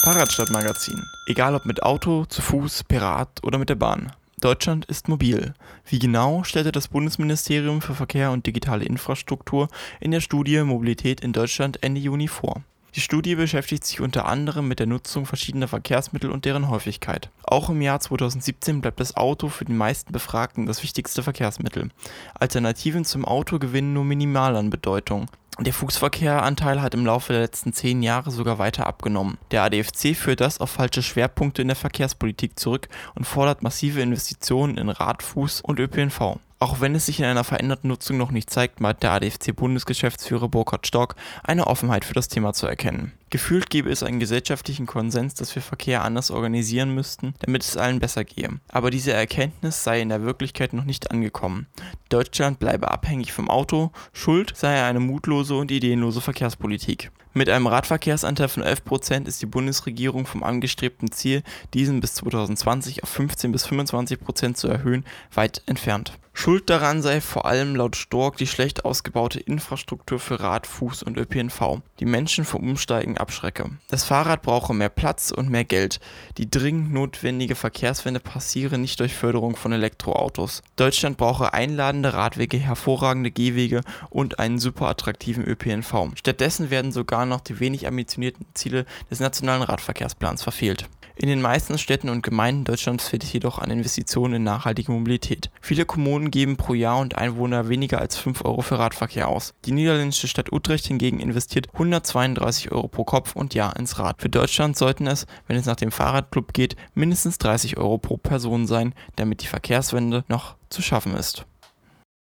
Fahrradstadtmagazin. Egal ob mit Auto, zu Fuß, per Rad oder mit der Bahn. Deutschland ist mobil. Wie genau stellte das Bundesministerium für Verkehr und digitale Infrastruktur in der Studie Mobilität in Deutschland Ende Juni vor. Die Studie beschäftigt sich unter anderem mit der Nutzung verschiedener Verkehrsmittel und deren Häufigkeit. Auch im Jahr 2017 bleibt das Auto für die meisten Befragten das wichtigste Verkehrsmittel. Alternativen zum Auto gewinnen nur minimal an Bedeutung. Der Fußverkehranteil hat im Laufe der letzten zehn Jahre sogar weiter abgenommen. Der ADFC führt das auf falsche Schwerpunkte in der Verkehrspolitik zurück und fordert massive Investitionen in Rad, Fuß und ÖPNV. Auch wenn es sich in einer veränderten Nutzung noch nicht zeigt, meint der ADFC-Bundesgeschäftsführer Burkhard Stork eine Offenheit für das Thema zu erkennen. Gefühlt gäbe es einen gesellschaftlichen Konsens, dass wir Verkehr anders organisieren müssten, damit es allen besser gehe. Aber diese Erkenntnis sei in der Wirklichkeit noch nicht angekommen. Deutschland bleibe abhängig vom Auto, schuld sei eine mutlose und ideenlose Verkehrspolitik. Mit einem Radverkehrsanteil von 11% ist die Bundesregierung vom angestrebten Ziel, diesen bis 2020 auf 15 bis 25% zu erhöhen, weit entfernt. Schuld daran sei vor allem laut Stork die schlecht ausgebaute Infrastruktur für Rad, Fuß und ÖPNV, die Menschen vom Umsteigen abschrecke. Das Fahrrad brauche mehr Platz und mehr Geld. Die dringend notwendige Verkehrswende passiere nicht durch Förderung von Elektroautos. Deutschland brauche einladende Radwege, hervorragende Gehwege und einen super attraktiven ÖPNV. Stattdessen werden sogar noch die wenig ambitionierten Ziele des nationalen Radverkehrsplans verfehlt. In den meisten Städten und Gemeinden Deutschlands fehlt es jedoch an Investitionen in nachhaltige Mobilität. Viele Kommunen geben pro Jahr und Einwohner weniger als 5 Euro für Radverkehr aus. Die niederländische Stadt Utrecht hingegen investiert 132 Euro pro Kopf und Jahr ins Rad. Für Deutschland sollten es, wenn es nach dem Fahrradclub geht, mindestens 30 Euro pro Person sein, damit die Verkehrswende noch zu schaffen ist.